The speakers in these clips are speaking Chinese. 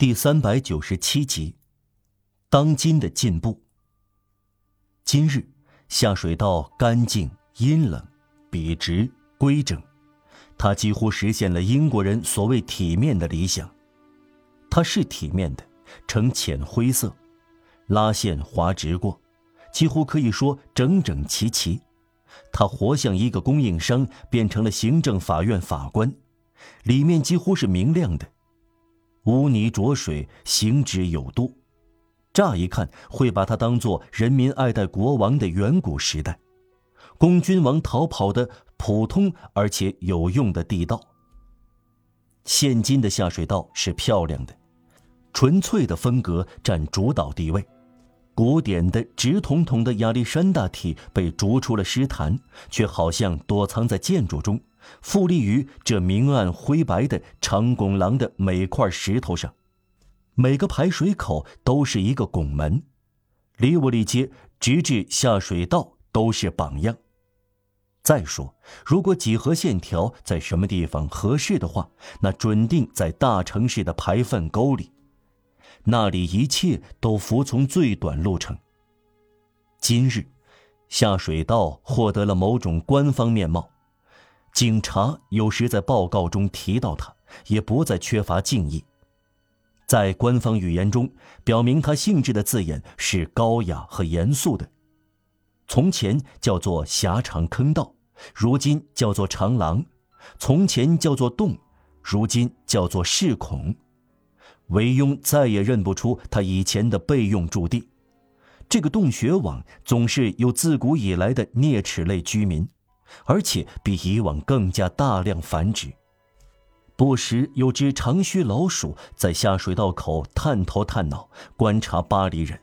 第三百九十七集，当今的进步。今日下水道干净、阴冷、笔直、规整，它几乎实现了英国人所谓体面的理想。它是体面的，呈浅灰色，拉线滑直过，几乎可以说整整齐齐。它活像一个供应商变成了行政法院法官，里面几乎是明亮的。污泥浊水，行之有度。乍一看，会把它当做人民爱戴国王的远古时代，供君王逃跑的普通而且有用的地道。现今的下水道是漂亮的，纯粹的风格占主导地位。古典的直筒筒的亚历山大体被逐出了诗坛，却好像躲藏在建筑中。富立于这明暗灰白的长拱廊的每块石头上，每个排水口都是一个拱门，里屋里街直至下水道都是榜样。再说，如果几何线条在什么地方合适的话，那准定在大城市的排粪沟里，那里一切都服从最短路程。今日，下水道获得了某种官方面貌。警察有时在报告中提到他，也不再缺乏敬意。在官方语言中，表明他性质的字眼是高雅和严肃的。从前叫做狭长坑道，如今叫做长廊；从前叫做洞，如今叫做室孔。韦庸再也认不出他以前的备用驻地。这个洞穴网总是有自古以来的啮齿类居民。而且比以往更加大量繁殖，不时有只长须老鼠在下水道口探头探脑观察巴黎人，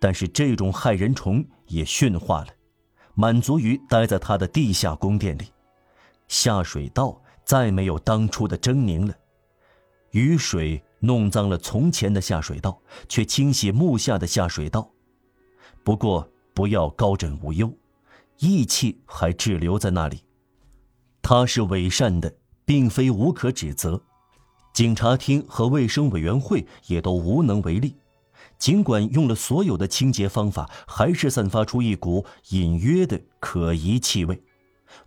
但是这种害人虫也驯化了，满足于待在它的地下宫殿里。下水道再没有当初的狰狞了，雨水弄脏了从前的下水道，却清洗木下的下水道。不过不要高枕无忧。义气还滞留在那里，他是伪善的，并非无可指责。警察厅和卫生委员会也都无能为力，尽管用了所有的清洁方法，还是散发出一股隐约的可疑气味，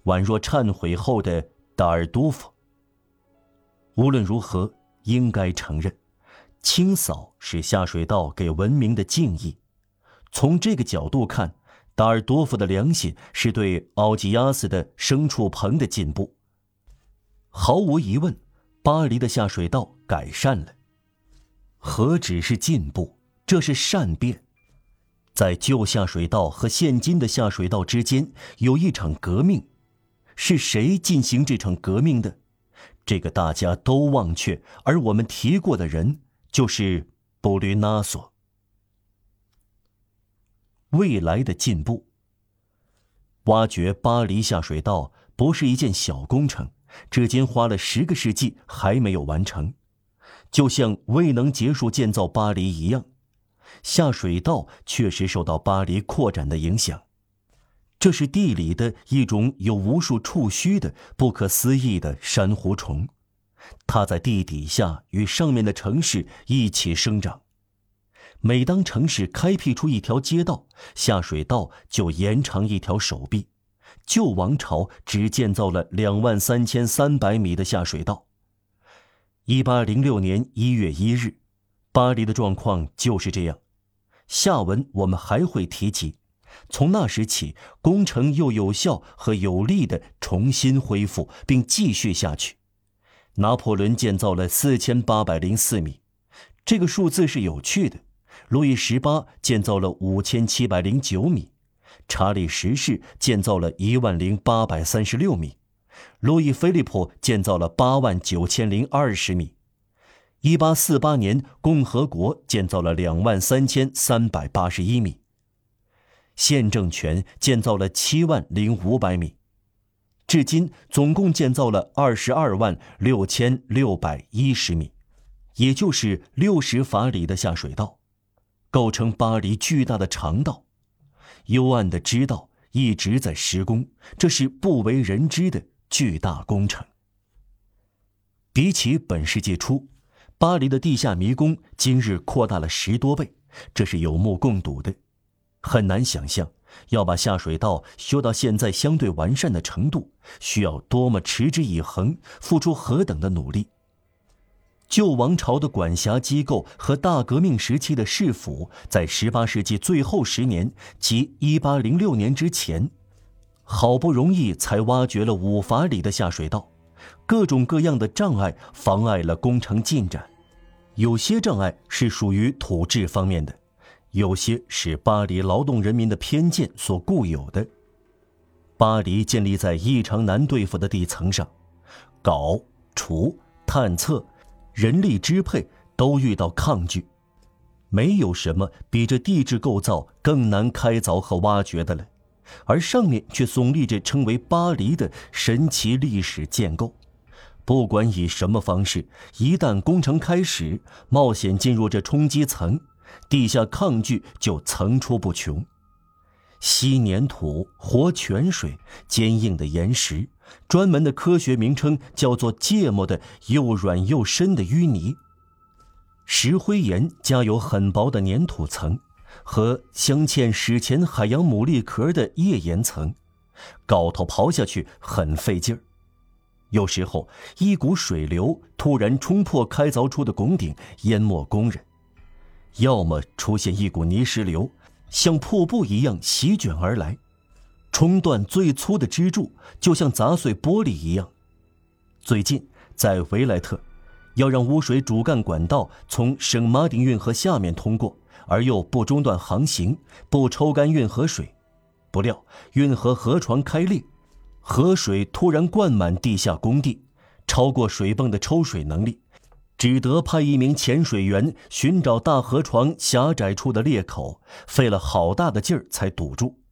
宛若忏悔后的达尔多夫。无论如何，应该承认，清扫是下水道给文明的敬意。从这个角度看。达尔多夫的良心是对奥吉亚斯的牲畜棚的进步。毫无疑问，巴黎的下水道改善了。何止是进步，这是善变。在旧下水道和现今的下水道之间有一场革命，是谁进行这场革命的？这个大家都忘却，而我们提过的人就是布吕纳索。未来的进步。挖掘巴黎下水道不是一件小工程，至今花了十个世纪还没有完成，就像未能结束建造巴黎一样。下水道确实受到巴黎扩展的影响，这是地里的一种有无数触须的不可思议的珊瑚虫，它在地底下与上面的城市一起生长。每当城市开辟出一条街道，下水道就延长一条手臂。旧王朝只建造了两万三千三百米的下水道。一八零六年一月一日，巴黎的状况就是这样。下文我们还会提及。从那时起，工程又有效和有力地重新恢复并继续下去。拿破仑建造了四千八百零四米，这个数字是有趣的。路易十八建造了五千七百零九米，查理十世建造了一万零八百三十六米，路易菲利普建造了八万九千零二十米，一八四八年共和国建造了两万三千三百八十一米，宪政权建造了七万零五百米，至今总共建造了二十二万六千六百一十米，也就是六十法里的下水道。构成巴黎巨大的肠道，幽暗的支道一直在施工，这是不为人知的巨大工程。比起本世纪初，巴黎的地下迷宫今日扩大了十多倍，这是有目共睹的。很难想象，要把下水道修到现在相对完善的程度，需要多么持之以恒，付出何等的努力。旧王朝的管辖机构和大革命时期的市府，在18世纪最后十年及1806年之前，好不容易才挖掘了五法里的下水道，各种各样的障碍妨碍了工程进展。有些障碍是属于土质方面的，有些是巴黎劳动人民的偏见所固有的。巴黎建立在异常难对付的地层上，镐、锄、探测。人力支配都遇到抗拒，没有什么比这地质构造更难开凿和挖掘的了，而上面却耸立着称为巴黎的神奇历史建构。不管以什么方式，一旦工程开始，冒险进入这冲击层，地下抗拒就层出不穷。稀粘土、活泉水、坚硬的岩石，专门的科学名称叫做芥末的又软又深的淤泥。石灰岩加有很薄的粘土层，和镶嵌史前海洋牡蛎壳的页岩层，镐头刨下去很费劲儿。有时候一股水流突然冲破开凿出的拱顶，淹没工人；要么出现一股泥石流。像瀑布一样席卷而来，冲断最粗的支柱，就像砸碎玻璃一样。最近在维莱特，要让污水主干管道从圣马丁运河下面通过，而又不中断航行，不抽干运河水。不料运河河床开裂，河水突然灌满地下工地，超过水泵的抽水能力。只得派一名潜水员寻找大河床狭窄处的裂口，费了好大的劲儿才堵住。